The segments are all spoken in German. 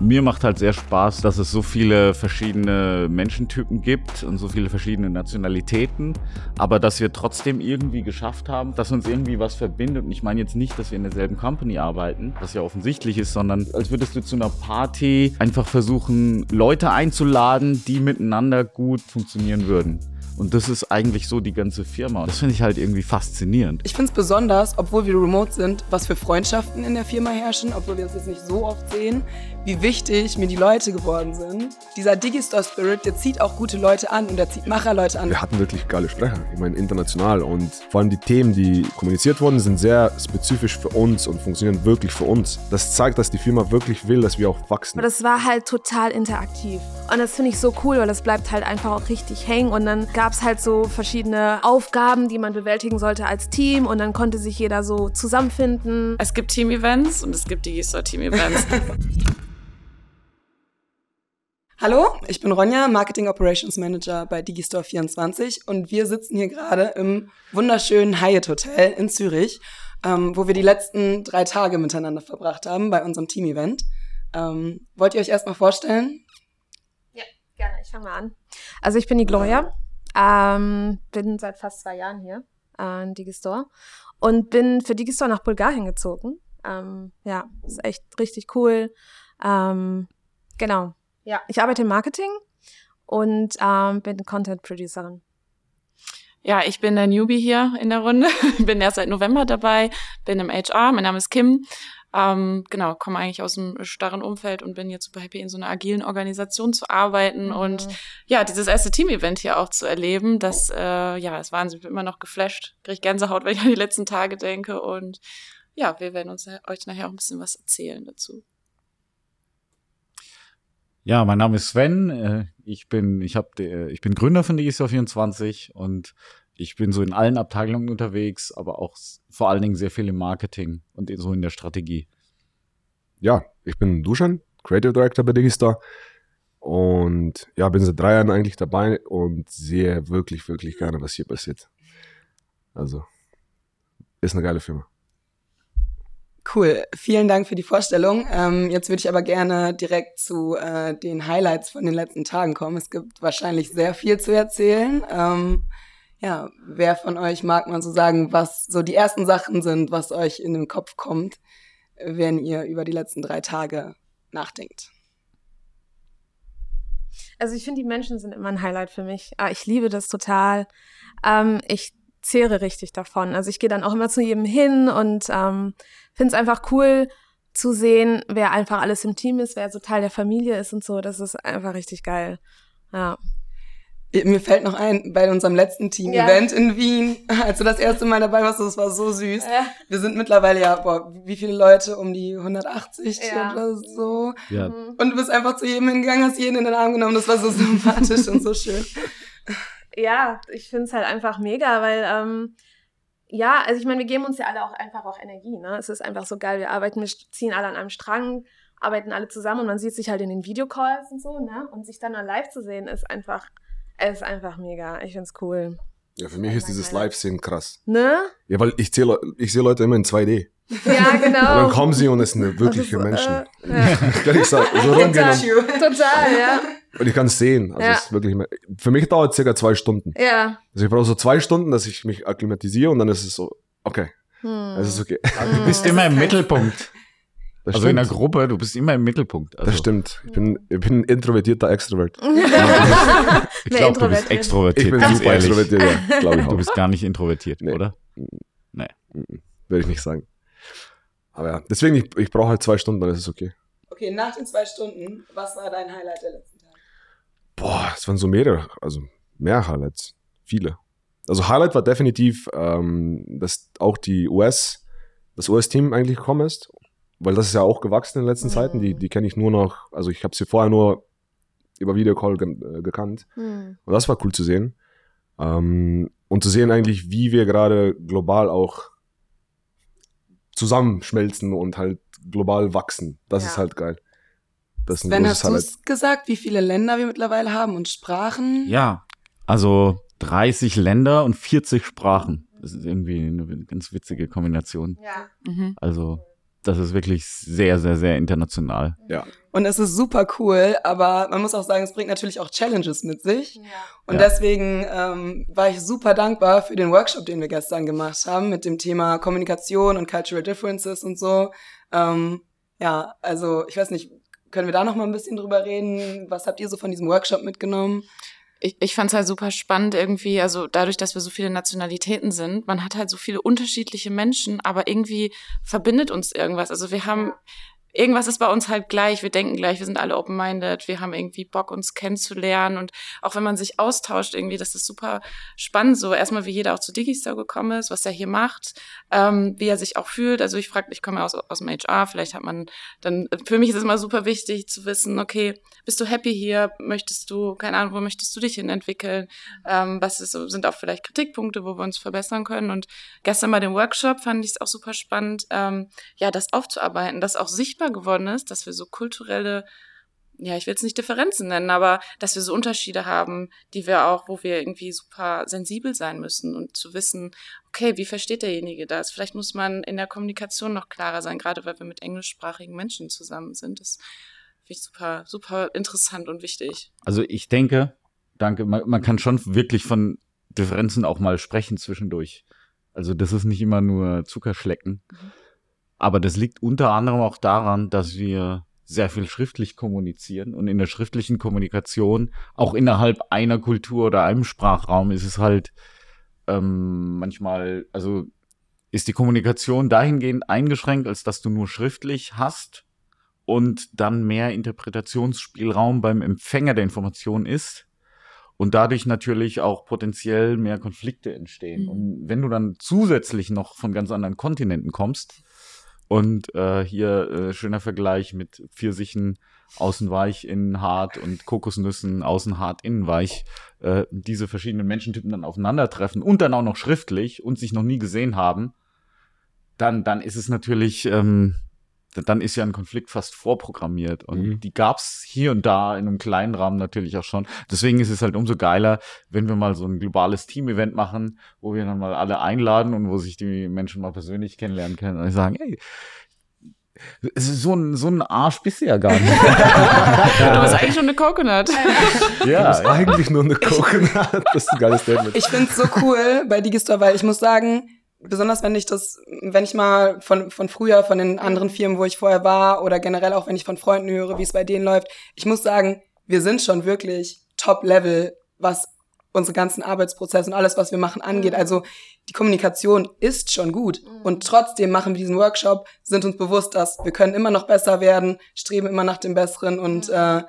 Mir macht halt sehr Spaß, dass es so viele verschiedene Menschentypen gibt und so viele verschiedene Nationalitäten, aber dass wir trotzdem irgendwie geschafft haben, dass uns irgendwie was verbindet. Und ich meine jetzt nicht, dass wir in derselben Company arbeiten, was ja offensichtlich ist, sondern als würdest du zu einer Party einfach versuchen, Leute einzuladen, die miteinander gut funktionieren würden. Und das ist eigentlich so die ganze Firma. Das finde ich halt irgendwie faszinierend. Ich finde es besonders, obwohl wir remote sind, was für Freundschaften in der Firma herrschen, obwohl wir uns jetzt nicht so oft sehen, wie wichtig mir die Leute geworden sind. Dieser Digistore-Spirit, der zieht auch gute Leute an und der zieht Macherleute an. Wir hatten wirklich geile Sprecher, ich meine international und vor allem die Themen, die kommuniziert wurden, sind sehr spezifisch für uns und funktionieren wirklich für uns. Das zeigt, dass die Firma wirklich will, dass wir auch wachsen. Aber das war halt total interaktiv und das finde ich so cool, weil das bleibt halt einfach auch richtig hängen und dann gab es halt so verschiedene Aufgaben, die man bewältigen sollte als Team und dann konnte sich jeder so zusammenfinden. Es gibt Team-Events und es gibt Digistore-Team-Events. Hallo, ich bin Ronja, Marketing Operations Manager bei Digistore 24 und wir sitzen hier gerade im wunderschönen Hyatt Hotel in Zürich, ähm, wo wir die letzten drei Tage miteinander verbracht haben bei unserem Team-Event. Ähm, wollt ihr euch erstmal vorstellen? Ja, gerne. Ich fange mal an. Also ich bin die Gloria, ähm, bin seit fast zwei Jahren hier äh, in Digistore und bin für Digistore nach Bulgarien gezogen. Ähm, ja, ist echt richtig cool. Ähm, genau. Ja, ich arbeite im Marketing und ähm, bin Content Producerin. Ja, ich bin der Newbie hier in der Runde. bin erst seit November dabei, bin im HR. Mein Name ist Kim. Ähm, genau, komme eigentlich aus einem starren Umfeld und bin jetzt super happy, in so einer agilen Organisation zu arbeiten mhm. und ja, dieses erste Team-Event hier auch zu erleben, das, äh, ja, ist Wahnsinn. Ich bin immer noch geflasht, kriege ich Gänsehaut, wenn ich an die letzten Tage denke und ja, wir werden uns euch nachher auch ein bisschen was erzählen dazu. Ja, mein Name ist Sven. Äh, ich bin, ich habe, ich bin Gründer von Digistore24 und ich bin so in allen Abteilungen unterwegs, aber auch vor allen Dingen sehr viel im Marketing und so in der Strategie. Ja, ich bin Dusan, Creative Director bei Digistore und ja, bin seit drei Jahren eigentlich dabei und sehe wirklich, wirklich gerne, was hier passiert. Also, ist eine geile Firma. Cool, vielen Dank für die Vorstellung. Ähm, jetzt würde ich aber gerne direkt zu äh, den Highlights von den letzten Tagen kommen. Es gibt wahrscheinlich sehr viel zu erzählen. Ähm, ja, wer von euch mag man so sagen, was so die ersten Sachen sind, was euch in den Kopf kommt, wenn ihr über die letzten drei Tage nachdenkt? Also ich finde, die Menschen sind immer ein Highlight für mich. Ah, ich liebe das total. Ähm, ich zehre richtig davon. Also ich gehe dann auch immer zu jedem hin und ähm, finde es einfach cool zu sehen, wer einfach alles im Team ist, wer so Teil der Familie ist und so. Das ist einfach richtig geil. Ja. Mir fällt noch ein, bei unserem letzten Team-Event ja. in Wien, als du das erste Mal dabei warst, das war so süß. Ja. Wir sind mittlerweile ja, boah, wie viele Leute? Um die 180 ja. oder so. Ja. Und du bist einfach zu jedem hingegangen, hast jeden in den Arm genommen. Das war so sympathisch und so schön ja, ich finde es halt einfach mega, weil ähm, ja, also ich meine, wir geben uns ja alle auch einfach auch Energie. Ne? Es ist einfach so geil. Wir arbeiten, wir ziehen alle an einem Strang, arbeiten alle zusammen und man sieht sich halt in den Videocalls und so, ne? Und sich dann mal live zu sehen, ist einfach, ist einfach mega. Ich finde es cool. Ja, für mich ist dieses Live-Sehen krass. Ne? Ja, weil ich, zähle, ich sehe Leute immer in 2D. Ja, genau. Und dann kommen sie und es sind wirkliche so, Menschen. Äh, ja. Kann ich sagen, so rumgehen. Total, ja. Und ich kann es sehen. Also ja. es ist wirklich, für mich dauert es circa zwei Stunden. Ja. Also ich brauche so zwei Stunden, dass ich mich akklimatisiere und dann ist es so, okay. Hm. Es ist okay. Du bist immer im Mittelpunkt. Das also stimmt. in der Gruppe, du bist immer im Mittelpunkt. Also. Das stimmt. Ich bin, ich bin ein introvertierter Extrovert. ich glaube, du bist extrovertiert. Ich bin super ehrlich. extrovertiert, ja, glaube ich auch. Du bist gar nicht introvertiert, nee. oder? Nee. Würde ich nicht sagen. Aber ja, deswegen, ich, ich brauche halt zwei Stunden, dann ist es okay. Okay, nach den zwei Stunden, was war dein Highlight der letzten? Boah, es waren so mehrere, also mehr Highlights. Viele. Also Highlight war definitiv, ähm, dass auch die US, das US-Team eigentlich gekommen ist weil das ist ja auch gewachsen in den letzten mhm. Zeiten. Die, die kenne ich nur noch, also ich habe sie vorher nur über Videocall ge äh, gekannt. Mhm. Und das war cool zu sehen. Ähm, und zu sehen eigentlich, wie wir gerade global auch zusammenschmelzen und halt global wachsen. Das ja. ist halt geil. Das ist Sven, hast du es gesagt, wie viele Länder wir mittlerweile haben und Sprachen? Ja, also 30 Länder und 40 Sprachen. Das ist irgendwie eine ganz witzige Kombination. Ja. Mhm. Also das ist wirklich sehr, sehr, sehr international. Ja. Und es ist super cool, aber man muss auch sagen, es bringt natürlich auch Challenges mit sich. Ja. Und Ja. deswegen ähm, war ich super dankbar für den Workshop, den wir gestern gemacht haben, mit dem Thema Kommunikation und Cultural Differences und so. Ähm, ja, also ich weiß nicht, können wir da noch mal ein bisschen drüber reden? Was habt ihr so von diesem Workshop mitgenommen? ich, ich fand es halt super spannend irgendwie, also dadurch, dass wir so viele Nationalitäten sind, man hat halt so viele unterschiedliche Menschen, aber irgendwie verbindet uns irgendwas. Also wir haben, irgendwas ist bei uns halt gleich, wir denken gleich, wir sind alle open-minded, wir haben irgendwie Bock, uns kennenzulernen und auch wenn man sich austauscht irgendwie, das ist super spannend, so erstmal wie jeder auch zu Digistore gekommen ist, was er hier macht, ähm, wie er sich auch fühlt. Also ich frage, ich komme ja aus, aus dem HR, vielleicht hat man dann, für mich ist es immer super wichtig zu wissen, okay, bist du happy hier? Möchtest du, keine Ahnung, wo möchtest du dich hin entwickeln? Ähm, was ist, sind auch vielleicht Kritikpunkte, wo wir uns verbessern können? Und gestern bei dem Workshop fand ich es auch super spannend, ähm, ja, das aufzuarbeiten, dass auch sichtbar geworden ist, dass wir so kulturelle ja, ich will es nicht Differenzen nennen, aber dass wir so Unterschiede haben, die wir auch, wo wir irgendwie super sensibel sein müssen und zu wissen, okay, wie versteht derjenige das? Vielleicht muss man in der Kommunikation noch klarer sein, gerade weil wir mit englischsprachigen Menschen zusammen sind. Das finde ich super, super interessant und wichtig. Also ich denke, danke, man, man kann schon wirklich von Differenzen auch mal sprechen zwischendurch. Also das ist nicht immer nur Zuckerschlecken. Aber das liegt unter anderem auch daran, dass wir sehr viel schriftlich kommunizieren und in der schriftlichen Kommunikation, auch innerhalb einer Kultur oder einem Sprachraum, ist es halt ähm, manchmal, also ist die Kommunikation dahingehend eingeschränkt, als dass du nur schriftlich hast und dann mehr Interpretationsspielraum beim Empfänger der Information ist und dadurch natürlich auch potenziell mehr Konflikte entstehen. Mhm. Und wenn du dann zusätzlich noch von ganz anderen Kontinenten kommst und äh, hier äh, schöner Vergleich mit Pfirsichen außen weich, innen hart und Kokosnüssen außen hart, innen weich, äh, diese verschiedenen Menschentypen dann aufeinandertreffen und dann auch noch schriftlich und sich noch nie gesehen haben, dann, dann ist es natürlich, ähm, dann ist ja ein Konflikt fast vorprogrammiert. Und Mhm. die gab's hier und da in einem kleinen Rahmen natürlich auch schon. Deswegen ist es halt umso geiler, wenn wir mal so ein globales Team-Event machen, wo wir dann mal alle einladen und wo sich die Menschen mal persönlich kennenlernen können und sagen, hey, es ist so ein, so ein Arsch bist du ja gar nicht. Du bist eigentlich schon eine Coconut. Das ist ja, eigentlich nur eine Coconut. Das ist ein geiles Statement. Ich find's so cool bei Digistore, weil ich muss sagen, besonders wenn ich das, wenn ich mal von, von früher, von den anderen Firmen, wo ich vorher war, oder generell auch wenn ich von Freunden höre, wie es bei denen läuft, ich muss sagen, wir sind schon wirklich Top-Level, was unsere ganzen Arbeitsprozesse und alles, was wir machen, angeht. Mhm. Also die Kommunikation ist schon gut. Mhm. Und trotzdem machen wir diesen Workshop, sind uns bewusst, dass wir können immer noch besser werden, streben immer nach dem Besseren und äh,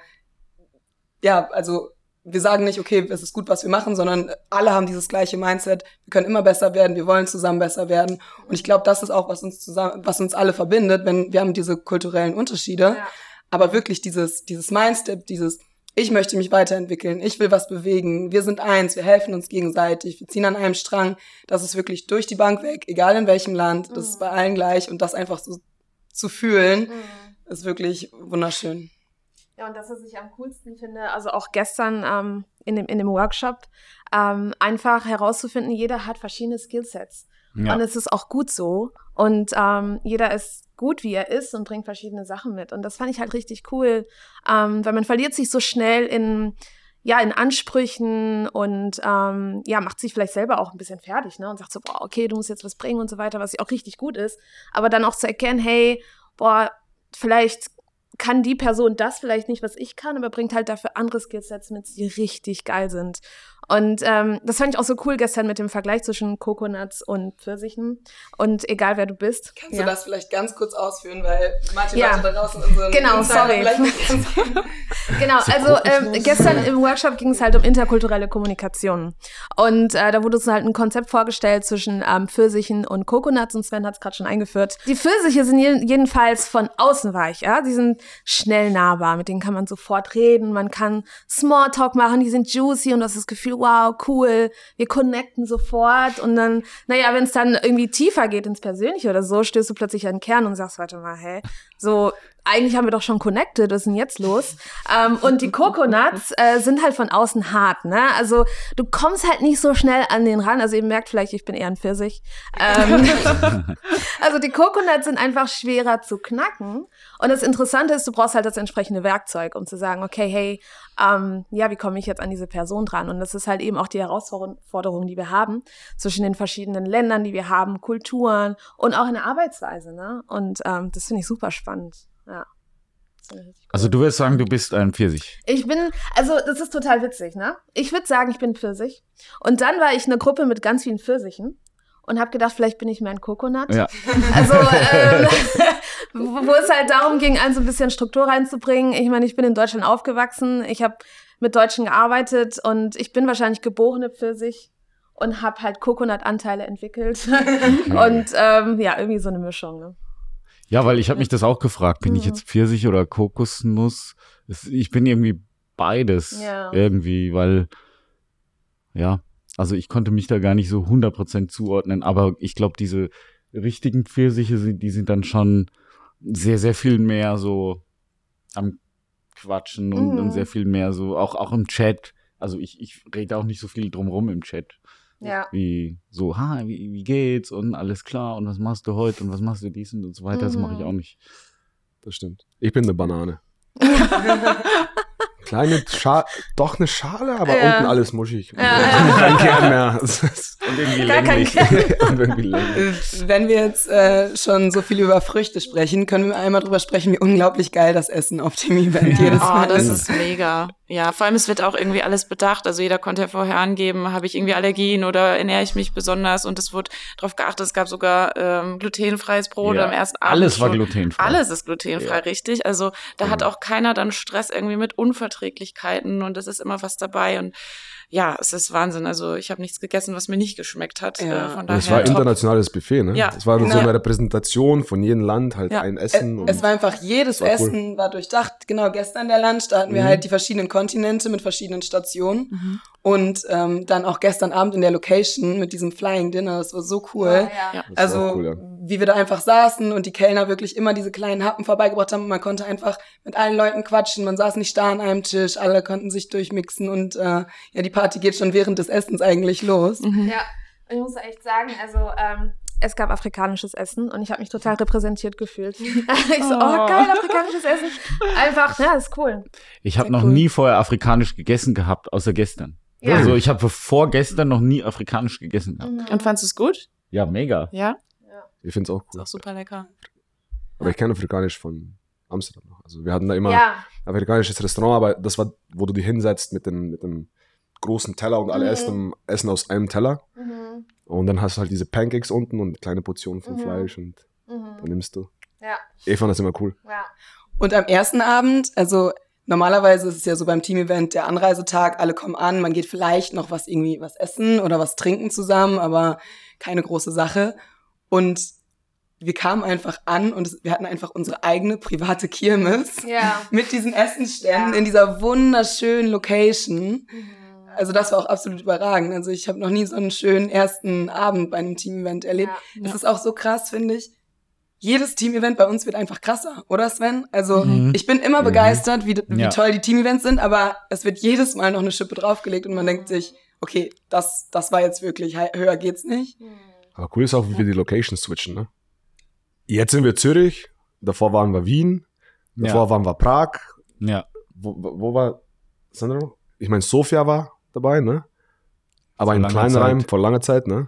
ja, also wir sagen nicht, okay, es ist gut, was wir machen, sondern alle haben dieses gleiche Mindset. Wir können immer besser werden, wir wollen zusammen besser werden. Und ich glaube, das ist auch, was uns zusammen, was uns alle verbindet, wenn wir haben diese kulturellen Unterschiede. Ja. Aber wirklich dieses, dieses Mindset, dieses, ich möchte mich weiterentwickeln, ich will was bewegen, wir sind eins, wir helfen uns gegenseitig, wir ziehen an einem Strang. Das ist wirklich durch die Bank weg, egal in welchem Land, das Mhm. ist bei allen gleich und das einfach so zu fühlen, Mhm. ist wirklich wunderschön. Ja, und das, was ich am coolsten finde, also auch gestern ähm, in, dem, in dem Workshop, ähm, einfach herauszufinden, jeder hat verschiedene Skillsets. ja. Und es ist auch gut so. Und ähm, jeder ist gut, wie er ist und bringt verschiedene Sachen mit. Und das fand ich halt richtig cool, ähm, weil man verliert sich so schnell in ja, in Ansprüchen und ähm, ja, macht sich vielleicht selber auch ein bisschen fertig, ne? Und sagt so, boah, okay, du musst jetzt was bringen und so weiter, was ja auch richtig gut ist. Aber dann auch zu erkennen, hey, boah, vielleicht kann die Person das vielleicht nicht, was ich kann, aber bringt halt dafür andere Skillsets mit, die richtig geil sind. Und ähm, das fand ich auch so cool gestern mit dem Vergleich zwischen Coconuts und Pfirsichen. Und egal wer du bist. Kannst ja. du das vielleicht ganz kurz ausführen, weil manche Ja. Leute da draußen unseren Genau, Insider sorry. vielleicht nicht ganz Genau, So also ähm, gestern im Workshop ging es halt um interkulturelle Kommunikation. Und äh, da wurde uns halt ein Konzept vorgestellt zwischen ähm, Pfirsichen und Coconuts und Sven hat es gerade schon eingeführt. Die Pfirsiche sind je jedenfalls von außen weich, ja. Die sind schnell nahbar, mit denen kann man sofort reden, man kann Smalltalk machen, die sind juicy und du hast das Gefühl, wow, cool, wir connecten sofort. Und dann, naja, wenn es dann irgendwie tiefer geht ins Persönliche oder so, stößt du plötzlich an den Kern und sagst, warte mal, hä, so, eigentlich haben wir doch schon connected, was ist denn jetzt los? Ähm, und die Coconuts äh, sind halt von außen hart, ne? Also du kommst halt nicht so schnell an den ran. Also ihr merkt vielleicht, ich bin eher ein Pfirsich. Ähm, also die Coconuts sind einfach schwerer zu knacken. Und das Interessante ist, du brauchst halt das entsprechende Werkzeug, um zu sagen, okay, hey, ähm, ja, wie komme ich jetzt an diese Person dran? Und das ist halt eben auch die Herausforderung, die wir haben zwischen den verschiedenen Ländern, die wir haben, Kulturen und auch in der Arbeitsweise. Ne? Und ähm, das finde ich super spannend. Ja. Also du würdest sagen, du bist ein Pfirsich. Ich bin, also das ist total witzig, ne? Ich würde sagen, ich bin Pfirsich. Und dann war ich eine Gruppe mit ganz vielen Pfirsichen und habe gedacht, vielleicht bin ich mehr ein Coconut. Ja. Also ähm, wo es halt darum ging, ein so ein bisschen Struktur reinzubringen. Ich meine, ich bin in Deutschland aufgewachsen, ich habe mit Deutschen gearbeitet und ich bin wahrscheinlich geborene Pfirsich und habe halt Coconut-Anteile entwickelt. und ähm, ja, irgendwie so eine Mischung. Ne? Ja, weil ich habe mich das auch gefragt, bin ich Mhm. jetzt Pfirsich oder Kokosnuss? Ich bin irgendwie beides Ja. irgendwie, weil ja, also ich konnte mich da gar nicht so 100% zuordnen, aber ich glaube, diese richtigen Pfirsiche sind, die sind dann schon sehr, sehr viel mehr so am Quatschen und, Mhm. und sehr viel mehr so, auch, auch im Chat. Also ich, ich rede auch nicht so viel drumrum im Chat. Ja. Wie so, ha, wie, wie geht's und alles klar und was machst du heute und was machst du dies und so weiter, das mache ich Mhm. auch nicht. Das stimmt. Ich bin eine Banane. Kleine Schale, doch eine Schale, aber Ja. unten alles muschig. Ja, ja. Kein Kern mehr. Das Und irgendwie Gar kein länglich. Kern. Und irgendwie Wenn wir jetzt äh, schon so viel über Früchte sprechen, können wir einmal drüber sprechen, wie unglaublich geil das Essen auf dem Event jedes Oh, Mal das ist. ist mega. Ja, vor allem es wird auch irgendwie alles bedacht. Also jeder konnte ja vorher angeben, habe ich irgendwie Allergien oder ernähre ich mich besonders und es wurde darauf geachtet. Es gab sogar ähm, glutenfreies Brot Ja, am ersten Abend. Alles war glutenfrei. Alles ist glutenfrei, Ja. richtig. Also da hat auch keiner dann Stress irgendwie mit Unverträglichkeiten und es ist immer was dabei und ja, es ist Wahnsinn. Also ich habe nichts gegessen, was mir nicht geschmeckt hat. Ja. Äh, von Und daher es war top. internationales Buffet, ne? Ja. Es war so Genau. eine Repräsentation von jedem Land, halt Ja. ein Es, Essen. und es war einfach, jedes War cool. Essen war durchdacht. Genau, gestern der Lunch, da hatten wir Mhm. halt die verschiedenen Kontinente mit verschiedenen Stationen. Mhm. Und ähm, dann auch gestern Abend in der Location mit diesem Flying Dinner, das war so cool. Ja. Das war Also, cool, ja. wie wir da einfach saßen und die Kellner wirklich immer diese kleinen Happen vorbeigebracht haben. Man konnte einfach mit allen Leuten quatschen. Man saß nicht da an einem Tisch. Alle konnten sich durchmixen und äh, ja, die Party geht schon während des Essens eigentlich los. Mhm. Ja, ich muss echt sagen, also ähm, es gab afrikanisches Essen und ich habe mich total repräsentiert gefühlt. ich so, oh, Oh. geil, afrikanisches Essen. Einfach, ja, ist cool. Ich habe noch cool. nie vorher afrikanisch gegessen gehabt, außer gestern. Ja. Also ich habe vor gestern noch nie afrikanisch gegessen gehabt. Und fandest du es gut? Ja, mega. Ja, Ich finde es auch ist cool. auch super lecker. Aber ich kenne Afrikanisch von Amsterdam noch. Also wir hatten da immer Ja, afrikanisches Restaurant, aber das war, wo du dich hinsetzt mit dem, mit dem großen Teller und alle Mhm. essen, essen aus einem Teller. mhm. Und dann hast du halt diese Pancakes unten und kleine Portionen von Mhm. Fleisch und Mhm. dann nimmst du. ja, Ich fand das immer cool. ja. Und am ersten Abend, also normalerweise ist es ja so beim Team-Event der Anreisetag, alle kommen an, man geht vielleicht noch was irgendwie was essen oder was trinken zusammen, aber keine große Sache. Und wir kamen einfach an und es, wir hatten einfach unsere eigene private Kirmes Ja. mit diesen Essensständen Ja. in dieser wunderschönen Location. Mhm. Also das war auch absolut überragend. Also ich habe noch nie so einen schönen ersten Abend bei einem Team-Event erlebt. Ja. Es ist auch so krass, finde ich. Jedes Team-Event bei uns wird einfach krasser, oder Sven? Also Mhm. ich bin immer Mhm. begeistert, wie, wie Ja. toll die Team-Events sind, aber es wird jedes Mal noch eine Schippe draufgelegt und man denkt sich, okay, das, das war jetzt wirklich, höher geht's nicht. Mhm. Aber cool ist auch, wie wir die Locations switchen, ne? Jetzt sind wir Zürich, davor waren wir Wien, davor Ja. waren wir Prag. Ja. Wo, wo wo war Sandro? Ich meine, Sofia war dabei, ne? Aber Vor in kleinen. Reihen, vor langer Zeit, ne?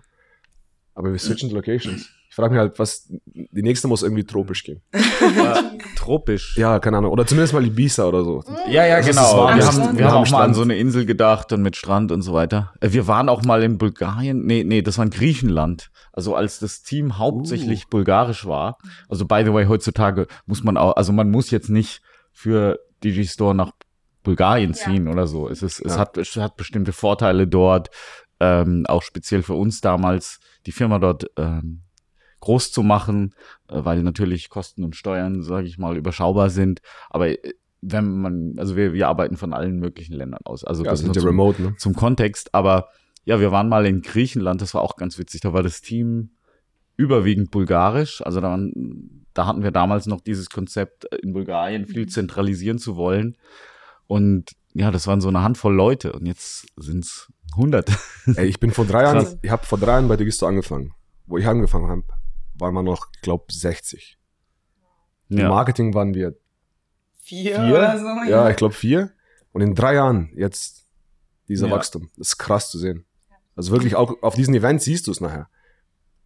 Aber wir switchen Locations. Ich frage mich halt, was, die nächste muss irgendwie tropisch gehen. Tropisch. Ja, keine Ahnung. Oder zumindest mal Ibiza oder so. Ja, ja, Das genau. Wir haben, wir haben auch mal an so eine Insel gedacht und mit Strand und so weiter. Äh, Wir waren auch mal in Bulgarien. Nee, nee, das war in Griechenland. Also als das Team hauptsächlich bulgarisch war. Also by the way, heutzutage muss man auch, also man muss jetzt nicht für Digistore nach Bulgarien Ja. ziehen oder so. Es ist, es Ja. hat, es hat bestimmte Vorteile dort, ähm, auch speziell für uns damals, die Firma dort ähm, groß zu machen, äh, weil natürlich Kosten und Steuern, sage ich mal, überschaubar sind. Aber äh, wenn man, also wir, wir arbeiten von allen möglichen Ländern aus. Also Ja, das sind ja zum, remote, ne? zum Kontext. Aber ja, wir waren mal in Griechenland, das war auch ganz witzig. Da war das Team überwiegend bulgarisch. Also da waren da hatten wir damals noch dieses Konzept in Bulgarien viel zentralisieren zu wollen. Und ja, das waren so eine Handvoll Leute und jetzt sind es hunderte. Ey, ich bin vor drei Jahren, Krass. ich habe vor drei Jahren bei Digisto angefangen. Wo ich angefangen habe, waren wir noch, ich glaube, 60. Im Ja. Marketing waren wir Vier, vier. oder so. Ja, ich glaube vier. Und in drei Jahren jetzt dieser Ja. Wachstum. Das ist krass zu sehen. Also wirklich auch auf diesen Events siehst du es nachher.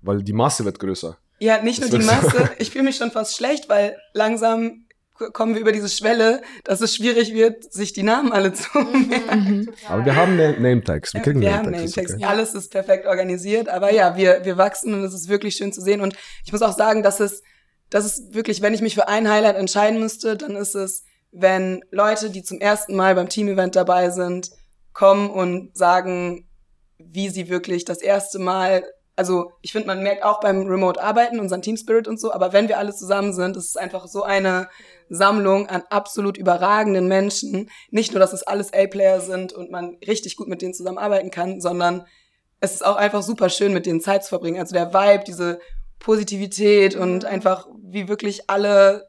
Weil die Masse wird größer. Ja, nicht nur Das die wird so- Masse. Ich fühle mich schon fast schlecht, weil langsam kommen wir über diese Schwelle, dass es schwierig wird, sich die Namen alle zu merken. Mhm. Aber wir haben Na- Name-Tags. Wir kriegen wir haben Name-Tags. ist Nametags. okay. Alles ist perfekt organisiert. Aber ja, wir, wir wachsen und es ist wirklich schön zu sehen. Und ich muss auch sagen, dass es, dass es wirklich, wenn ich mich für ein Highlight entscheiden müsste, dann ist es, wenn Leute, die zum ersten Mal beim Team-Event dabei sind, kommen und sagen, wie sie wirklich das erste Mal, also ich finde, man merkt auch beim Remote-Arbeiten unseren Team-Spirit und so, aber wenn wir alle zusammen sind, ist es einfach so eine Sammlung an absolut überragenden Menschen. Nicht nur, dass es alles A-Player sind und man richtig gut mit denen zusammenarbeiten kann, sondern es ist auch einfach super schön, mit denen Zeit zu verbringen. Also der Vibe, diese Positivität und einfach wie wirklich alle,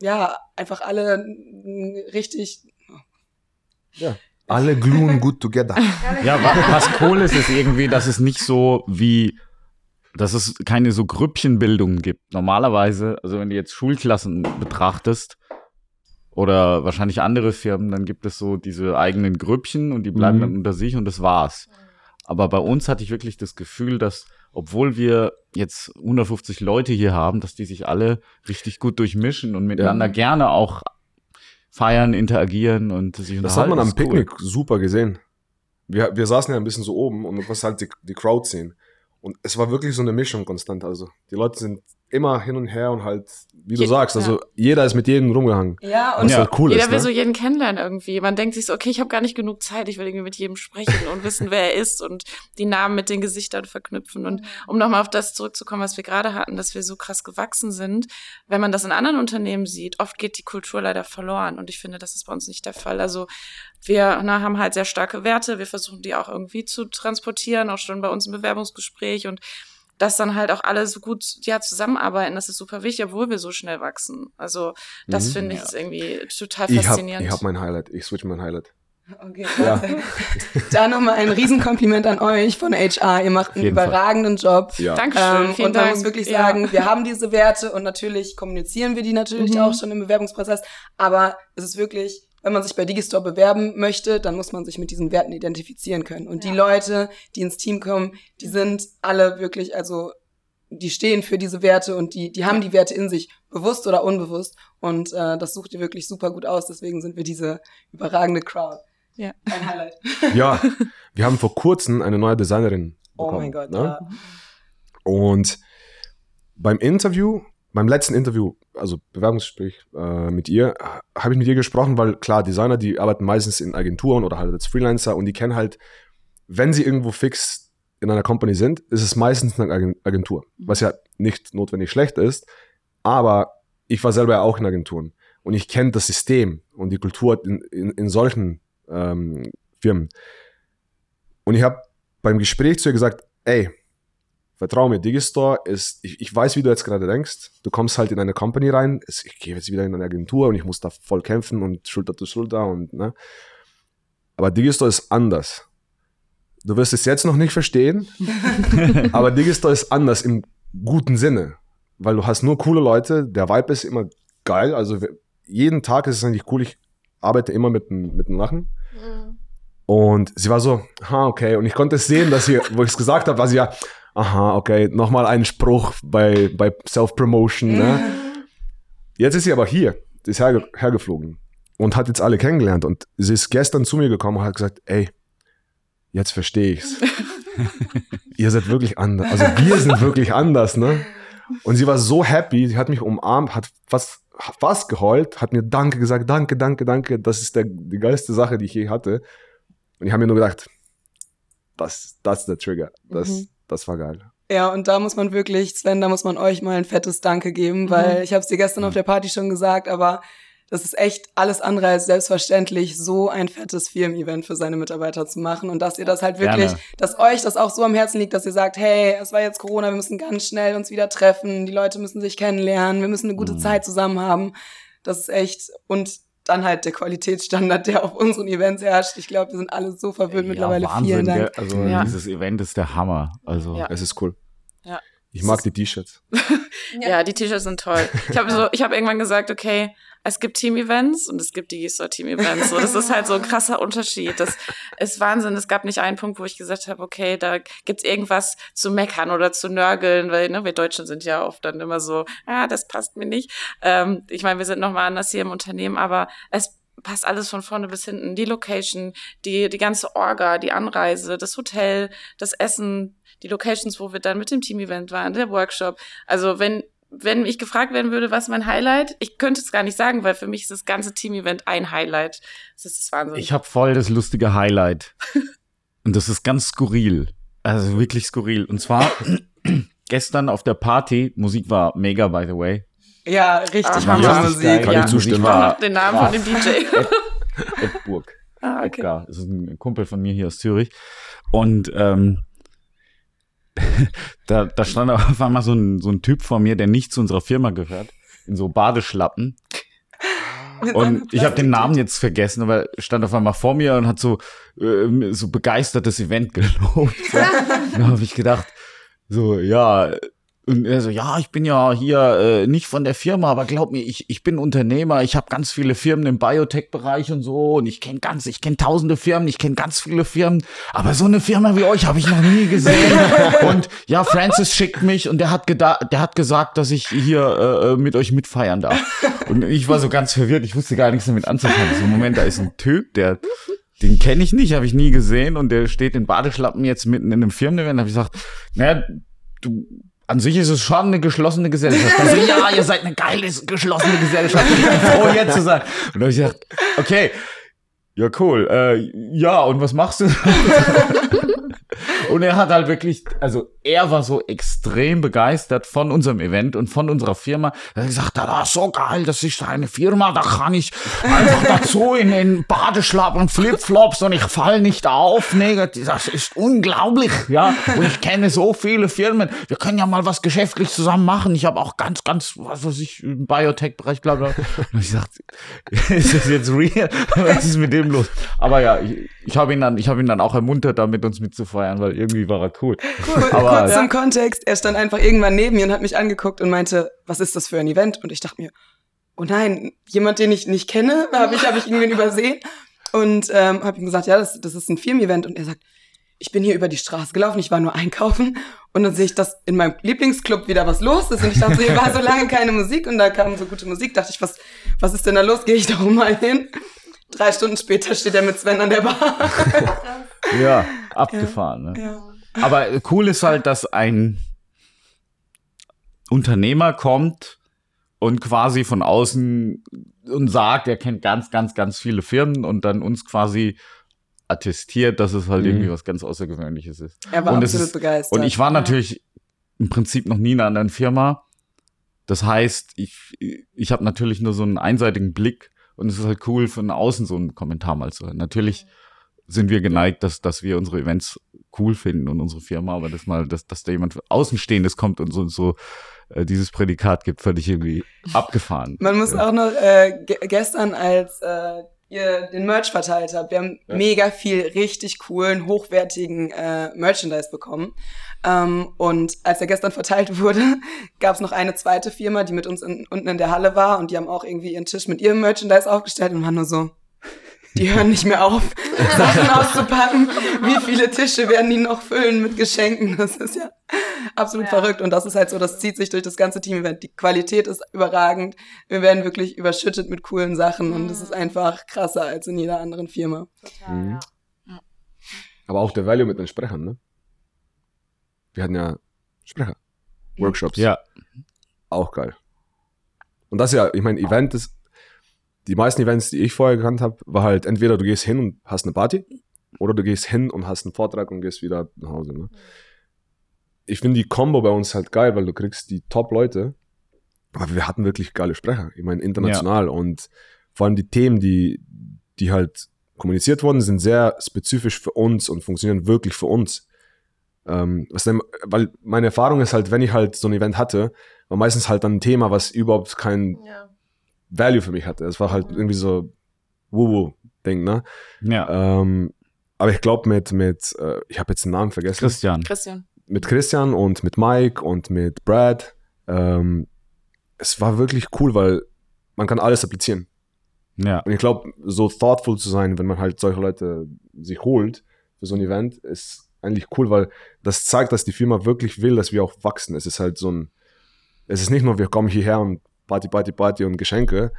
ja, einfach alle richtig, Alle gluhen good together. Ja, wa was cool ist, ist irgendwie, dass es nicht so wie, dass es keine so Grüppchenbildungen gibt. Normalerweise, also wenn du jetzt Schulklassen betrachtest oder wahrscheinlich andere Firmen, dann gibt es so diese eigenen Grüppchen und die bleiben Mhm. dann unter sich und das war's. Aber bei uns hatte ich wirklich das Gefühl, dass, obwohl wir jetzt 150 Leute hier haben, dass die sich alle richtig gut durchmischen und miteinander gerne auch feiern, interagieren und sich Das hat unterhalten. man am cool. Picknick super gesehen. Wir, wir saßen ja ein bisschen so oben und du konntest halt die, die Crowd sehen. Und es war wirklich so eine Mischung konstant. Also die Leute sind immer hin und her und halt, wie du Je- sagst, also jeder ist mit jedem rumgehangen. ja, Und Ja. halt cool Jeder ist. will Ne? so jeden kennenlernen irgendwie. Man denkt sich so, okay, ich habe gar nicht genug Zeit, ich will irgendwie mit jedem sprechen und wissen, wer er ist und die Namen mit den Gesichtern verknüpfen. Und um nochmal auf das zurückzukommen, was wir gerade hatten, dass wir so krass gewachsen sind, wenn man das in anderen Unternehmen sieht, oft geht die Kultur leider verloren. Und ich finde, das ist bei uns nicht der Fall. Also wir na, haben halt sehr starke Werte, wir versuchen die auch irgendwie zu transportieren, auch schon bei uns im Bewerbungsgespräch und dass dann halt auch alle so gut ja zusammenarbeiten, das ist super wichtig, obwohl wir so schnell wachsen. Also das Mhm. finde ich Ja. ist irgendwie total Ich habe faszinierend. ich hab mein Highlight. Ich switch mein Highlight. Okay, Ja. Da nochmal ein Riesenkompliment an euch von HR. Ihr macht einen jeden Fall. überragenden Job. Ja. Dankeschön, Ähm, und man Dank. muss wirklich Ja. sagen, wir haben diese Werte und natürlich kommunizieren wir die natürlich Mhm. auch schon im Bewerbungsprozess. Aber es ist wirklich, wenn man sich bei Digistore bewerben möchte, dann muss man sich mit diesen Werten identifizieren können. Und die Leute, die ins Team kommen, die sind alle wirklich, also die stehen für diese Werte und die, die haben die Werte in sich, bewusst oder unbewusst. Und äh, das sucht ihr wirklich super gut aus. Deswegen sind wir diese überragende Crowd. Ja. Ein Highlight. Ja, wir haben vor kurzem eine neue Designerin Oh bekommen. mein Gott, ne? ja. Und beim Interview, beim letzten Interview, also Bewerbungsgespräch äh, mit ihr, ha- habe ich mit ihr gesprochen, weil klar, Designer, die arbeiten meistens in Agenturen oder halt als Freelancer und die kennen halt, wenn sie irgendwo fix in einer Company sind, ist es meistens eine Agen- Agentur, was ja nicht notwendig schlecht ist, aber ich war selber ja auch in Agenturen und ich kenne das System und die Kultur in, in, in solchen ähm, Firmen. Und ich habe beim Gespräch zu ihr gesagt, ey, vertrau mir, Digistore ist, ich, ich weiß, wie du jetzt gerade denkst. Du kommst halt in eine Company rein, ich gehe jetzt wieder in eine Agentur und ich muss da voll kämpfen und Schulter zu Schulter und, ne. Aber Digistore ist anders. Du wirst es jetzt noch nicht verstehen, aber Digistore ist anders im guten Sinne. Weil du hast nur coole Leute, der Vibe ist immer geil, also jeden Tag ist es eigentlich cool, ich arbeite immer mit einem mit einem Lachen. Und sie war so, aha, okay. Und ich konnte es sehen, dass sie, wo ich es gesagt habe, war sie ja, aha, okay, nochmal ein Spruch bei, bei Self-Promotion. Ne? Jetzt ist sie aber hier, sie ist herge hergeflogen und hat jetzt alle kennengelernt. Und sie ist gestern zu mir gekommen und hat gesagt, ey, jetzt verstehe ich's. Ihr seid wirklich anders. Also wir sind wirklich anders, ne? Und sie war so happy, sie hat mich umarmt, hat fast, fast geheult, hat mir Danke gesagt, danke, danke, danke. Das ist der, die geilste Sache, die ich je hatte. Und ich habe mir nur gedacht, das, das ist der Trigger. Das, Mhm. Das war geil. Ja, und da muss man wirklich, Sven, da muss man euch mal ein fettes Danke geben, weil ich habe es dir gestern auf der Party schon gesagt, aber das ist echt alles andere als selbstverständlich, so ein fettes Firmen-Event für seine Mitarbeiter zu machen und dass ihr das halt wirklich, Gerne. dass euch das auch so am Herzen liegt, dass ihr sagt, hey, es war jetzt Corona, wir müssen ganz schnell uns wieder treffen, die Leute müssen sich kennenlernen, wir müssen eine gute Mhm. Zeit zusammen haben. Das ist echt und dann halt der Qualitätsstandard, der auf unseren Events herrscht. Ich glaube, wir sind alle so verwöhnt mittlerweile. Wahnsinn, Vielen Dank. gell? Also Ja. dieses Event ist der Hammer. Also Ja. Es ist cool. Ja. Ich mag die T-Shirts. Ja, die T-Shirts sind toll. Ich habe so, ich habe irgendwann gesagt, okay, es gibt Team-Events und es gibt die Store-Team-Events. So, das ist halt so ein krasser Unterschied. Das ist Wahnsinn. Es gab nicht einen Punkt, wo ich gesagt habe, okay, da gibt's irgendwas zu meckern oder zu nörgeln, weil ne, wir Deutschen sind ja oft dann immer so, ah, das passt mir nicht. Ähm, ich meine, wir sind noch mal anders hier im Unternehmen, aber es passt alles von vorne bis hinten. Die Location, die, die ganze Orga, die Anreise, das Hotel, das Essen, die Locations, wo wir dann mit dem Team-Event waren, der Workshop. Also wenn, wenn ich gefragt werden würde, was mein Highlight, ich könnte es gar nicht sagen, weil für mich ist das ganze Team-Event ein Highlight. Das ist Wahnsinn. ich habe voll das lustige Highlight. Und das ist ganz skurril. Also wirklich skurril. Und zwar gestern auf der Party, Musik war mega, by the way. Ja, richtig Ah, Hammer ja. Musik. Geil. Kann Ja. ich zustimmen. War noch den Namen von dem DJ. Ed Burg. ah, okay. Edgar. Das ist ein Kumpel von mir hier aus Zürich. Und ähm, da, da stand auf einmal so ein, so ein Typ vor mir, der nicht zu unserer Firma gehört, in so Badeschlappen. Und ich habe den. Namen jetzt vergessen, aber er stand auf einmal vor mir und hat so, ähm, so begeistertes Event gelobt. Ja. da habe ich gedacht, so, ja. Und er so, ja, ich bin ja hier äh, nicht von der Firma, aber glaub mir, ich, ich bin Unternehmer, ich habe ganz viele Firmen im Biotech-Bereich und so und ich kenne ganz, ich kenne tausende Firmen, ich kenne ganz viele Firmen, aber so eine Firma wie euch habe ich noch nie gesehen. und ja, Francis schickt mich und der hat gedacht, der hat gesagt, dass ich hier äh, mit euch mitfeiern darf. Und ich war so ganz verwirrt, ich wusste gar nichts damit anzufangen. So, Moment, da ist ein Typ, der, den kenne ich nicht, habe ich nie gesehen und der steht in Badeschlappen jetzt mitten in einem Firmen-Event. Da habe ich gesagt, naja, du, an sich ist es schon eine geschlossene Gesellschaft. Also, ja, ihr seid eine geile, geschlossene Gesellschaft. Ich bin froh, hier zu sein. Und da habe ich gesagt, okay, ja, cool. Äh, ja, und was machst du? und er hat halt wirklich, also er war so extrem begeistert von unserem Event und von unserer Firma. Er hat gesagt, ah, so geil, das ist eine Firma, da kann ich einfach dazu in den Badeschlappen und Flipflops und ich fall nicht auf. Nee, das ist unglaublich, ja. Und ich kenne so viele Firmen. Wir können ja mal was geschäftlich zusammen machen. Ich habe auch ganz, ganz, was weiß ich, im Biotech-Bereich, bla bla. Und ich dachte, ist das jetzt real? Was ist mit dem los? Aber ja, ich, ich habe ihn dann, ich habe ihn dann auch ermuntert, da mit uns mitzufeiern, weil irgendwie war er cool. Cool, Aber- kurz zum Kontext. Er stand einfach irgendwann neben mir und hat mich angeguckt und meinte, was ist das für ein Event? Und ich dachte mir, oh nein, jemand, den ich nicht kenne, habe ich, hab ich irgendwen übersehen. Und ähm, habe ihm gesagt, ja, das, das ist ein Firmen-Event. Und er sagt, ich bin hier über die Straße gelaufen, ich war nur einkaufen. Und dann sehe ich, dass in meinem Lieblingsclub wieder was los ist. Und ich dachte, hier war so lange keine Musik und da kam so gute Musik. Dachte ich, was, was ist denn da los? Gehe ich doch mal hin. Drei Stunden später steht er mit Sven an der Bar. Ja, abgefahren. Ne? ja. Aber cool ist halt, dass ein Unternehmer kommt und quasi von außen und sagt, er kennt ganz, ganz, ganz viele Firmen und dann uns quasi attestiert, dass es halt Mhm. irgendwie was ganz Außergewöhnliches ist. Er war Und absolut ist- begeistert. Und ich war natürlich im Prinzip noch nie in einer anderen Firma. Das heißt, ich, ich habe natürlich nur so einen einseitigen Blick und es ist halt cool, von außen so einen Kommentar mal zu hören. Natürlich sind wir geneigt, dass, dass wir unsere Events cool finden und unsere Firma, aber das mal, dass, dass da jemand Außenstehendes kommt und so, so äh, dieses Prädikat gibt, ich irgendwie abgefahren. Man muss ja. auch noch äh, ge gestern, als äh, ihr den Merch verteilt habt, wir haben Ja. mega viel richtig coolen, hochwertigen äh, Merchandise bekommen. Ähm, und als er gestern verteilt wurde, gab es noch eine zweite Firma, die mit uns in, unten in der Halle war und die haben auch irgendwie ihren Tisch mit ihrem Merchandise aufgestellt und waren nur so, die hören nicht mehr auf, Sachen auszupacken. Wie viele Tische werden die noch füllen mit Geschenken? Das ist ja absolut Ja. verrückt. Und das ist halt so, das zieht sich durch das ganze Team-Event. Die Qualität ist überragend. Wir werden wirklich überschüttet mit coolen Sachen und es ist einfach krasser als in jeder anderen Firma. Total, Mhm. ja. Aber auch der Value mit den Sprechern, ne? Wir hatten ja Sprecher. Workshops. Ja, Auch geil. Und das ist ja, ich meine, Event ist, die meisten Events, die ich vorher gekannt habe, war halt entweder du gehst hin und hast eine Party oder du gehst hin und hast einen Vortrag und gehst wieder nach Hause. Ne? Ich finde die Combo bei uns halt geil, weil du kriegst die Top-Leute, aber wir hatten wirklich geile Sprecher. Ich meine, international und vor allem die Themen, die, die halt kommuniziert wurden, sind sehr spezifisch für uns und funktionieren wirklich für uns. Ähm, was denn, weil meine Erfahrung ist halt, wenn ich halt so ein Event hatte, war meistens halt dann ein Thema, was überhaupt kein Ja. Value für mich hatte. Es war halt irgendwie so Woo-Woo-Ding, ne? Ja. Ähm, aber ich glaube mit, mit äh, ich habe jetzt den Namen vergessen, Christian. Christian. mit Christian und mit Mike und mit Brad, ähm, es war wirklich cool, weil man kann alles applizieren. Ja. Und ich glaube, so thoughtful zu sein, wenn man halt solche Leute sich holt für so ein Event, ist eigentlich cool, weil das zeigt, dass die Firma wirklich will, dass wir auch wachsen. Es ist halt so ein, es ist nicht nur, wir kommen hierher und Party, Party, Party und Geschenke,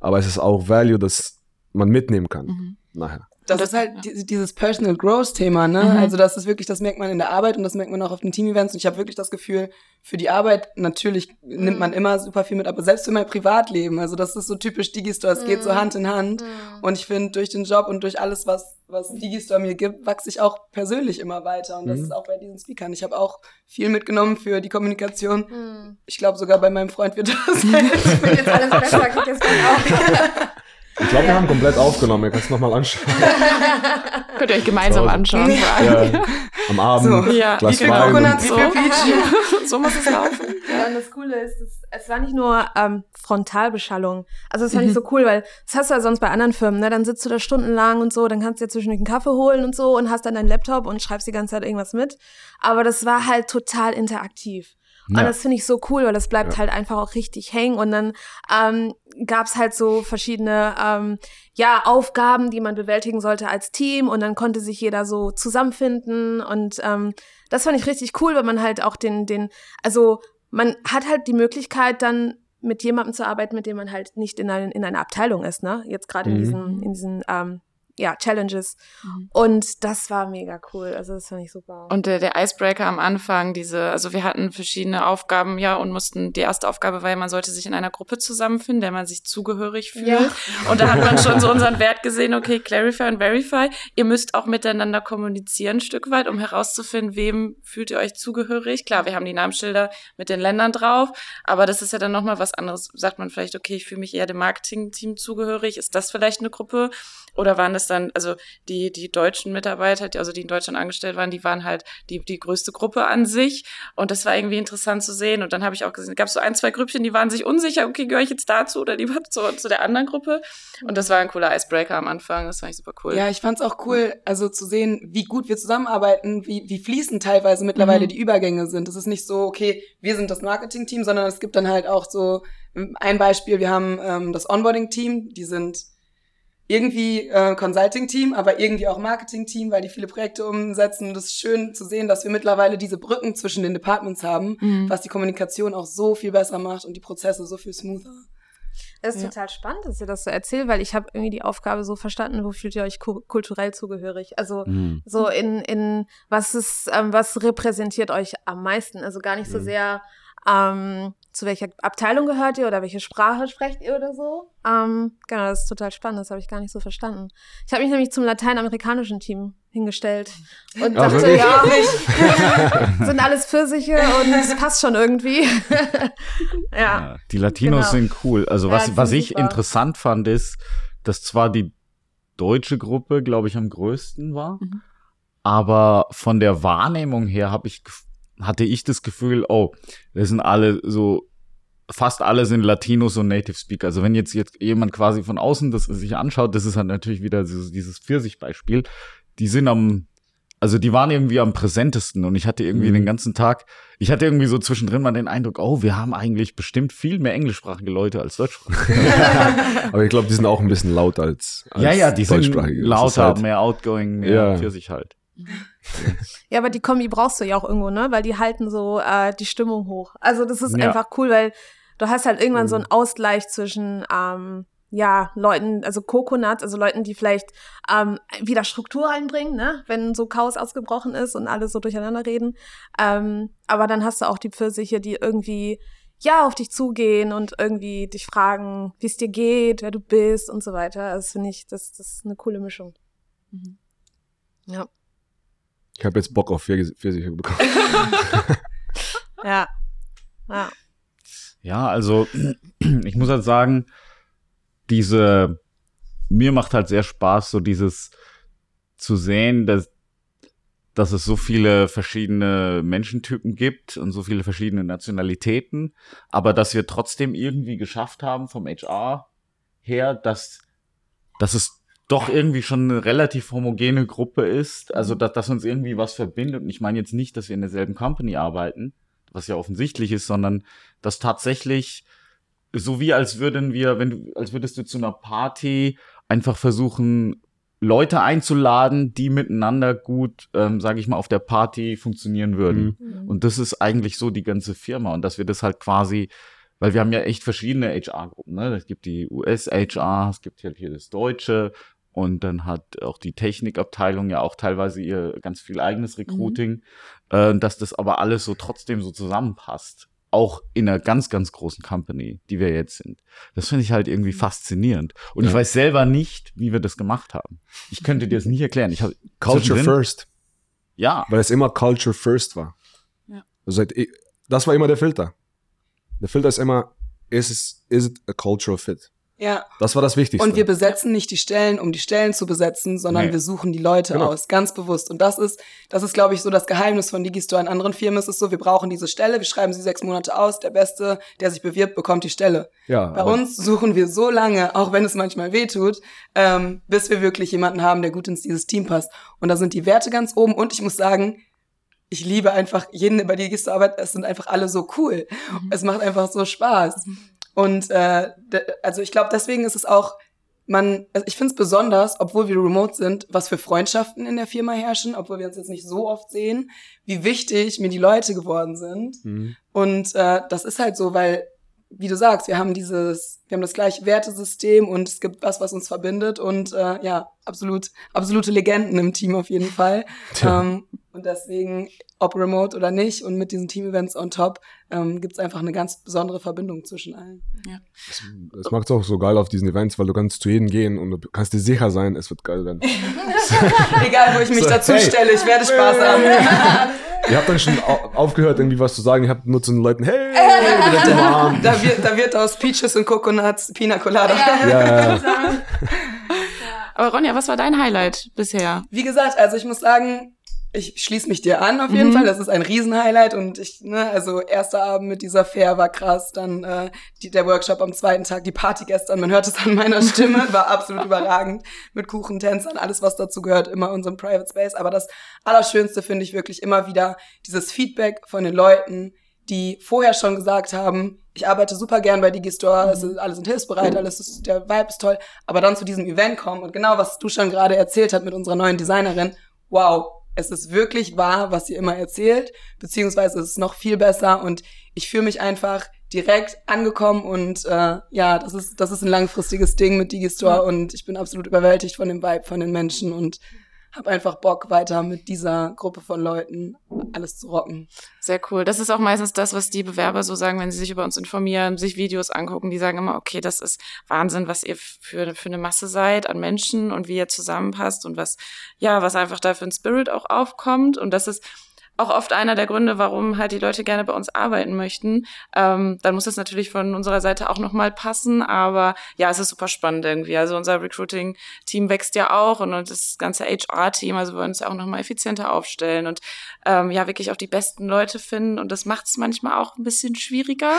aber es ist auch Value, das man mitnehmen kann Mhm. nachher. Das, Das- ist halt die, dieses Personal Growth Thema, ne? Mhm. Also das ist wirklich, das merkt man in der Arbeit und das merkt man auch auf den Team-Events. Und ich habe wirklich das Gefühl, für die Arbeit natürlich nimmt man immer super viel mit, aber selbst für mein Privatleben, also das ist so typisch Digistore, es geht so Mhm. Hand in Hand. Und ich finde, durch den Job und durch alles, was, was Digistore mir gibt, wachse ich auch persönlich immer weiter. Und das Mhm. ist auch bei diesen Speakern. Ich habe auch viel mitgenommen für die Kommunikation. Ich glaube, sogar bei meinem Freund wird das Wird jetzt alles besser, geht jetzt auch. Ich glaube, wir haben komplett aufgenommen, ihr könnt es nochmal anschauen. Könnt ihr euch gemeinsam Hause. anschauen. Ja, am Abend, So. Ja, Glas wie viel Wein. So. viel Peach? so muss es laufen. Ja, und das Coole ist, es, es war nicht nur ähm, Frontalbeschallung. Also das fand Mhm. ich so cool, weil das hast du ja sonst bei anderen Firmen, ne? Dann sitzt du da stundenlang und so, dann kannst du dir zwischendurch einen Kaffee holen und so und hast dann deinen Laptop und schreibst die ganze Zeit irgendwas mit. Aber das war halt total interaktiv. Und Ja. das finde ich so cool, weil das bleibt Ja. halt einfach auch richtig hängen. Und dann ähm, gab es halt so verschiedene ähm, ja, Aufgaben, die man bewältigen sollte als Team. Und dann konnte sich jeder so zusammenfinden. Und ähm, das fand ich richtig cool, weil man halt auch den, den, also man hat halt die Möglichkeit dann mit jemandem zu arbeiten, mit dem man halt nicht in, ein, in einer Abteilung ist, ne? Jetzt gerade in Mhm. diesen, in diesen ähm, ja, Challenges. Mhm. Und das war mega cool. Also das fand ich super. Und der, der Icebreaker am Anfang, diese, also wir hatten verschiedene Aufgaben, ja, und mussten, die erste Aufgabe war, ja, man sollte sich in einer Gruppe zusammenfinden, der man sich zugehörig fühlt. Ja. Und da hat man schon so unseren Wert gesehen, okay, clarify und verify. Ihr müsst auch miteinander kommunizieren ein Stück weit, um herauszufinden, wem fühlt ihr euch zugehörig. Klar, wir haben die Namensschilder mit den Ländern drauf, aber das ist ja dann nochmal was anderes. Sagt man vielleicht, okay, ich fühle mich eher dem Marketing-Team zugehörig. Ist das vielleicht eine Gruppe? Oder waren das dann, also die, die deutschen Mitarbeiter, die, also die in Deutschland angestellt waren, die waren halt die, die größte Gruppe an sich. Und das war irgendwie interessant zu sehen. Und dann habe ich auch gesehen, gab es so ein, zwei Grüppchen, die waren sich unsicher, okay, gehöre ich jetzt dazu oder lieber zu, zu der anderen Gruppe. Und das war ein cooler Icebreaker am Anfang. Das fand ich super cool. Ja, ich fand's auch cool, also zu sehen, wie gut wir zusammenarbeiten, wie, wie fließend teilweise mittlerweile Mhm. die Übergänge sind. Es ist nicht so, okay, wir sind das Marketing-Team, sondern es gibt dann halt auch so ähm, ein Beispiel, wir haben ähm, das Onboarding-Team, die sind irgendwie äh, Consulting-Team, aber irgendwie auch Marketing-Team, weil die viele Projekte umsetzen. Und es ist schön zu sehen, dass wir mittlerweile diese Brücken zwischen den Departments haben, Mhm. was die Kommunikation auch so viel besser macht und die Prozesse so viel smoother. Es ist Ja. total spannend, dass ihr das so erzählt, weil ich habe irgendwie die Aufgabe so verstanden, wo fühlt ihr euch ku kulturell zugehörig? Also Mhm. so in, in was ist, ähm, was repräsentiert euch am meisten? Also gar nicht so Mhm. sehr, ähm, zu welcher Abteilung gehört ihr oder welche Sprache sprecht ihr oder so. Ähm, genau, das ist total spannend, das habe ich gar nicht so verstanden. Ich habe mich nämlich zum lateinamerikanischen Team hingestellt und Ah, dachte, wirklich? ja, sind alles Pfirsiche und es passt schon irgendwie. ja. Ja, die Latinos Genau. sind cool. Also Ja, was, die was ich super. interessant fand, ist, dass zwar die deutsche Gruppe, glaube ich, am größten war, Mhm. aber von der Wahrnehmung her habe ich hatte ich das Gefühl, oh, das sind alle so fast alle sind Latinos und Native Speaker. Also wenn jetzt jetzt jemand quasi von außen das sich anschaut, das ist halt natürlich wieder so, dieses Pfirsich-Beispiel. Die sind am also die waren irgendwie am präsentesten und ich hatte irgendwie Mhm. den ganzen Tag, ich hatte irgendwie so zwischendrin mal den Eindruck, oh, wir haben eigentlich bestimmt viel mehr englischsprachige Leute als deutschsprachige. Aber ich glaube, die sind auch ein bisschen laut als, als ja, ja, die sind lauter, halt- mehr outgoing, mehr Ja. für sich halt. Ja, aber die Kombi brauchst du ja auch irgendwo, ne? Weil die halten so äh, die Stimmung hoch. Also das ist Ja. einfach cool, weil du hast halt irgendwann so Mhm. einen Ausgleich zwischen ähm, ja, Leuten, also Coconuts, also Leuten, die vielleicht ähm, wieder Struktur reinbringen, ne? wenn so Chaos ausgebrochen ist und alle so durcheinander reden. Ähm, aber dann hast du auch die Pfirsiche, die irgendwie ja auf dich zugehen und irgendwie dich fragen, wie es dir geht, wer du bist und so weiter. Das finde ich, das, das ist eine coole Mischung. Mhm. Ja. Ich habe jetzt Bock auf Pfirsich Pfirsiche bekommen. Ja. Ja. Ja, also ich muss halt sagen, diese mir macht halt sehr Spaß, so dieses zu sehen, dass, dass es so viele verschiedene Menschentypen gibt und so viele verschiedene Nationalitäten, aber dass wir trotzdem irgendwie geschafft haben vom HR her, dass, dass es doch irgendwie schon eine relativ homogene Gruppe ist, also dass, dass uns irgendwie was verbindet. Und ich meine jetzt nicht, dass wir in derselben Company arbeiten, was ja offensichtlich ist, sondern dass tatsächlich so wie als würden wir, wenn du, als würdest du zu einer Party einfach versuchen, Leute einzuladen, die miteinander gut, ähm, sage ich mal, auf der Party funktionieren würden. Mhm. Und das ist eigentlich so die ganze Firma und dass wir das halt quasi, weil wir haben ja echt verschiedene HR-Gruppen. Ne? Es gibt die US-HR, es gibt halt hier das Deutsche und dann hat auch die Technikabteilung ja auch teilweise ihr ganz viel eigenes Recruiting, äh, dass das aber alles so trotzdem so zusammenpasst. Auch in einer ganz, ganz großen Company, die wir jetzt sind. Das finde ich halt irgendwie faszinierend. Und ich Ja. weiß selber nicht, wie wir das gemacht haben. Ich könnte dir das nicht erklären. Ich hab, Culture first. Ja, Weil es immer Culture first war. Ja. Also das war immer der Filter. Der Filter ist immer, is is it a cultural fit? Ja. Das war das Wichtigste. Und wir besetzen nicht die Stellen, um die Stellen zu besetzen, sondern Nee. wir suchen die Leute Genau. aus, ganz bewusst. Und das ist, das ist, glaube ich, so das Geheimnis von Digistore. In anderen Firmen ist es so, wir brauchen diese Stelle, wir schreiben sie sechs Monate aus, der Beste, der sich bewirbt, bekommt die Stelle. ja, Bei uns suchen wir so lange, auch wenn es manchmal weh tut, ähm, bis wir wirklich jemanden haben, der gut ins dieses Team passt. Und da sind die Werte ganz oben. Und ich muss sagen, ich liebe einfach jeden, der bei Digistore arbeitet. Es sind einfach alle so cool. Es macht einfach so Spaß. Und äh, also ich glaube, deswegen ist es auch, man, also ich finde es besonders, obwohl wir remote sind, was für Freundschaften in der Firma herrschen, obwohl wir uns jetzt nicht so oft sehen, wie wichtig mir die Leute geworden sind. Mhm. Und äh, das ist halt so, weil, wie du sagst, wir haben dieses, wir haben das gleiche Wertesystem und es gibt was, was uns verbindet und äh, ja, absolut, absolute Legenden im Team auf jeden Fall. Ähm, und deswegen, ob remote oder nicht und mit diesen Team-Events on top, ähm, gibt es einfach eine ganz besondere Verbindung zwischen allen. Das, das macht es auch so geil auf diesen Events, weil du kannst zu jedem gehen und du kannst dir sicher sein, es wird geil werden. Egal, wo ich mich So, dazu hey. stelle, ich werde Spaß haben. Ihr habt dann schon au aufgehört, irgendwie was zu sagen. Ihr habt nur zu den Leuten, hey, warm. da, wird, da wird aus Peaches und Coconuts Pina Colada. Ja, ja, ja. Aber Ronja, was war dein Highlight bisher? Wie gesagt, also ich muss sagen, ich schließe mich dir an auf jeden Mhm. Fall. Das ist ein Riesenhighlight und ich, ne, also erster Abend mit dieser Fair war krass, dann äh, die, der Workshop am zweiten Tag, die Party gestern, man hört es an meiner Stimme, war absolut überragend mit Kuchentänzern, alles was dazu gehört, immer unserem Private Space. Aber das Allerschönste finde ich wirklich immer wieder dieses Feedback von den Leuten, die vorher schon gesagt haben, ich arbeite super gern bei Digistore, es ist, alle sind hilfsbereit, alles ist, der Vibe ist toll, aber dann zu diesem Event kommen und genau, was du schon gerade erzählt hast mit unserer neuen Designerin, wow, es ist wirklich wahr, was sie immer erzählt, beziehungsweise es ist noch viel besser und ich fühle mich einfach direkt angekommen und äh, ja, das ist, das ist ein langfristiges Ding mit Digistore und ich bin absolut überwältigt von dem Vibe von den Menschen und habe einfach Bock, weiter mit dieser Gruppe von Leuten alles zu rocken. Sehr cool. Das ist auch meistens das, was die Bewerber so sagen, wenn sie sich über uns informieren, sich Videos angucken. Die sagen immer, okay, das ist Wahnsinn, was ihr für, für eine Masse seid an Menschen und wie ihr zusammenpasst und was, ja, was einfach da für ein Spirit auch aufkommt. Und das ist auch oft einer der Gründe, warum halt die Leute gerne bei uns arbeiten möchten. Ähm, dann muss das natürlich von unserer Seite auch nochmal passen, aber ja, es ist super spannend irgendwie. Also unser Recruiting-Team wächst ja auch und, das ganze HR-Team, also wir wollen uns ja auch nochmal effizienter aufstellen und ähm, ja, wirklich auch die besten Leute finden und das macht es manchmal auch ein bisschen schwieriger.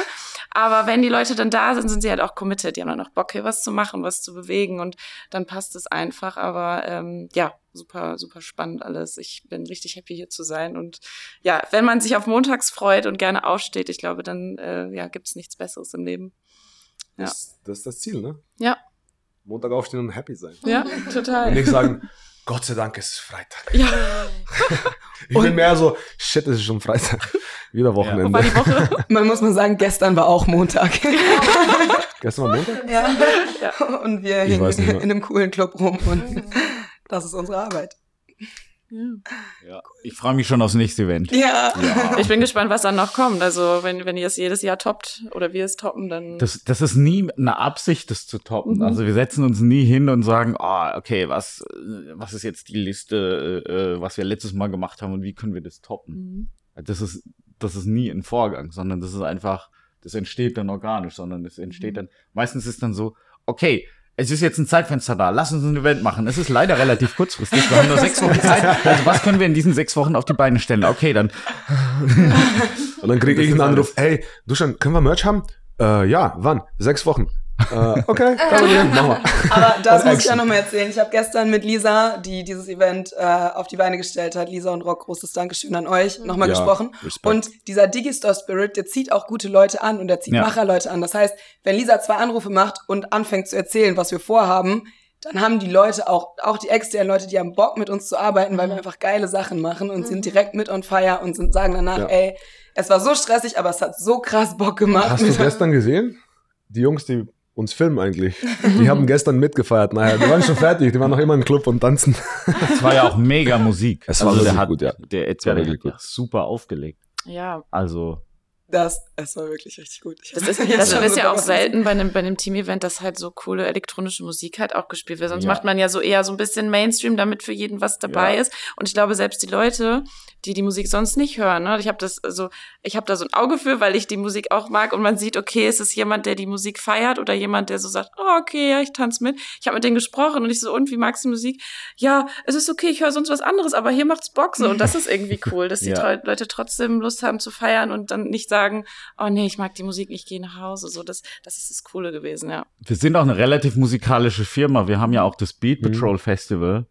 Aber wenn die Leute dann da sind, sind sie halt auch committed, die haben dann auch Bock, hier was zu machen, was zu bewegen und dann passt es einfach. Aber ähm, ja, super, super spannend alles. Ich bin richtig happy hier zu sein. Und ja, wenn man sich auf Montags freut und gerne aufsteht, ich glaube, dann äh, ja, gibt es nichts Besseres im Leben. Ja. Das, das ist das Ziel, ne? Ja. Montag aufstehen und happy sein. Ja, Und total. nicht sagen, Gott sei Dank, es ist Freitag. Ja, Ich bin mehr so, shit, es ist schon Freitag. Wieder wo war Wochenende. die Woche? Man muss mal sagen, gestern war auch Montag. Gestern war Montag? ja. Ja. Und wir Ich hingen in einem coolen Club rum und das ist unsere Arbeit. Ja. Ich freue mich schon aufs nächste Event. Ja. Ja. Ich bin gespannt, was dann noch kommt. Also, wenn, wenn ihr es jedes Jahr toppt oder wir es toppen, dann. Das, das ist nie eine Absicht, das zu toppen. Mhm. Also wir setzen uns nie hin und sagen, ah, okay, was, äh, was ist jetzt die Liste, äh, was wir letztes Mal gemacht haben und wie können wir das toppen? Mhm. Das ist, das ist nie ein Vorgang, sondern das ist einfach, das entsteht dann organisch, sondern es Mhm. entsteht dann, meistens ist dann so, okay, es ist jetzt ein Zeitfenster da, lass uns ein Event machen. Es ist leider relativ kurzfristig, wir haben nur sechs Wochen Zeit. Also was können wir in diesen sechs Wochen auf die Beine stellen? Okay, dann. Und dann kriege ich einen Anruf, hey, Duschan, können wir Merch haben? Äh, ja, wann? Sechs Wochen. Äh, okay, Problem, machen wir. Aber das muss ich ja nochmal erzählen. Ich habe gestern mit Lisa, die dieses Event äh, auf die Beine gestellt hat, Lisa und Rock, großes Dankeschön an euch, nochmal Ja, gesprochen. Respekt. Und dieser Digistore-Spirit, der zieht auch gute Leute an und der zieht Ja. Macherleute an. Das heißt, wenn Lisa zwei Anrufe macht und anfängt zu erzählen, was wir vorhaben, dann haben die Leute auch, auch die externen Leute, die haben Bock mit uns zu arbeiten, weil wir einfach geile Sachen machen und sind direkt mit on fire und sind, sagen danach, Ja. ey, es war so stressig, aber es hat so krass Bock gemacht. Hast du gestern gesehen? Die Jungs, die uns filmen eigentlich, die haben gestern mitgefeiert. Naja, die waren schon fertig, die waren noch immer im Club und tanzen. Es war ja auch mega Musik. Es war also der wirklich hat, gut, ja. Der Es war Edgar wirklich hat ja gut. super aufgelegt. Ja, Also, Das, es war wirklich richtig gut. Ich Das ist, das schon ist ja auch selten bei einem, bei einem Team-Event, dass halt so coole elektronische Musik halt auch gespielt wird. Sonst Ja. macht man ja so eher so ein bisschen Mainstream, damit für jeden was dabei Ja. ist. Und ich glaube, selbst die Leute, die die Musik sonst nicht hören, ne, ich habe das also, ich habe da so ein Auge für, weil ich die Musik auch mag und man sieht, okay, ist es jemand, der die Musik feiert oder jemand, der so sagt, oh, okay, ja, ich tanze mit. Ich habe mit denen gesprochen und ich so, und wie magst du Musik? Ja, es ist okay, ich höre sonst was anderes, aber hier macht's Bock so und das ist irgendwie cool, dass die Ja. Leute trotzdem Lust haben zu feiern und dann nicht sagen, oh nee, ich mag die Musik, ich gehe nach Hause. So, das, das ist das Coole gewesen, ja. wir sind auch eine relativ musikalische Firma. Wir haben ja auch das Beat Mhm. Patrol Festival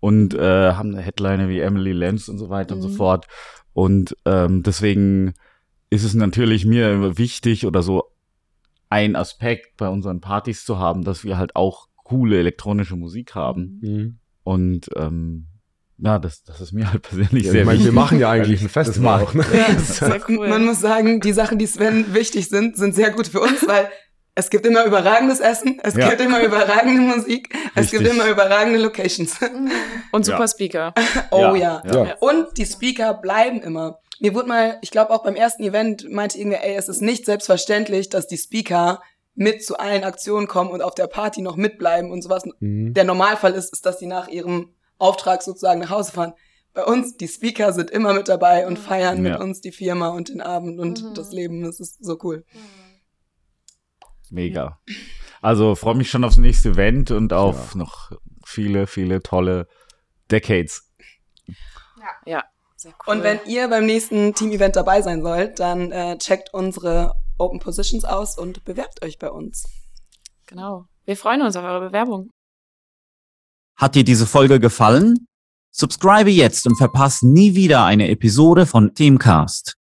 und äh, haben eine Headliner wie Emily Lenz und so weiter und so Mhm. fort. Und ähm, deswegen ist es natürlich mir immer wichtig oder so ein Aspekt bei unseren Partys zu haben, dass wir halt auch coole elektronische Musik haben. Mhm. Und ähm, ja, das, das ist mir halt persönlich Ja, sehr ich meine, wichtig. wir machen ja eigentlich ein Das Festival mag- auch. Ne? Ja, Sehr cool. Man muss sagen, die Sachen, die Sven wichtig sind, sind sehr gut für uns, weil es gibt immer überragendes Essen, es Ja. gibt immer überragende Musik, es gibt Richtig. immer überragende Locations. Und super Ja. Speaker. Oh ja. Ja. Ja. Und die Speaker bleiben immer. Mir wurde mal, ich glaube auch beim ersten Event meinte irgendwer, ey, es ist nicht selbstverständlich, dass die Speaker mit zu allen Aktionen kommen und auf der Party noch mitbleiben und sowas. Mhm. Der Normalfall ist, ist, dass die nach ihrem Auftrag sozusagen nach Hause fahren. Bei uns, die Speaker sind immer mit dabei und feiern Ja. mit uns die Firma und den Abend und Mhm. das Leben. Das ist so cool. Mega. Also freue mich schon aufs nächste Event und auf noch viele, viele tolle Decades. Ja, sehr cool. Und wenn ihr beim nächsten Team-Event dabei sein sollt, dann äh, checkt unsere Open Positions aus und bewerbt euch bei uns. Genau. Wir freuen uns auf eure Bewerbung. Hat dir diese Folge gefallen? Subscribe jetzt und verpasse nie wieder eine Episode von Teamcast.